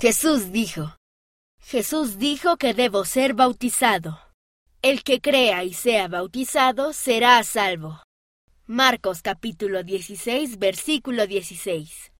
Jesús dijo, Jesús dijo que debo ser bautizado. El que crea y sea bautizado será salvo. Marcos capítulo 16, versículo 16.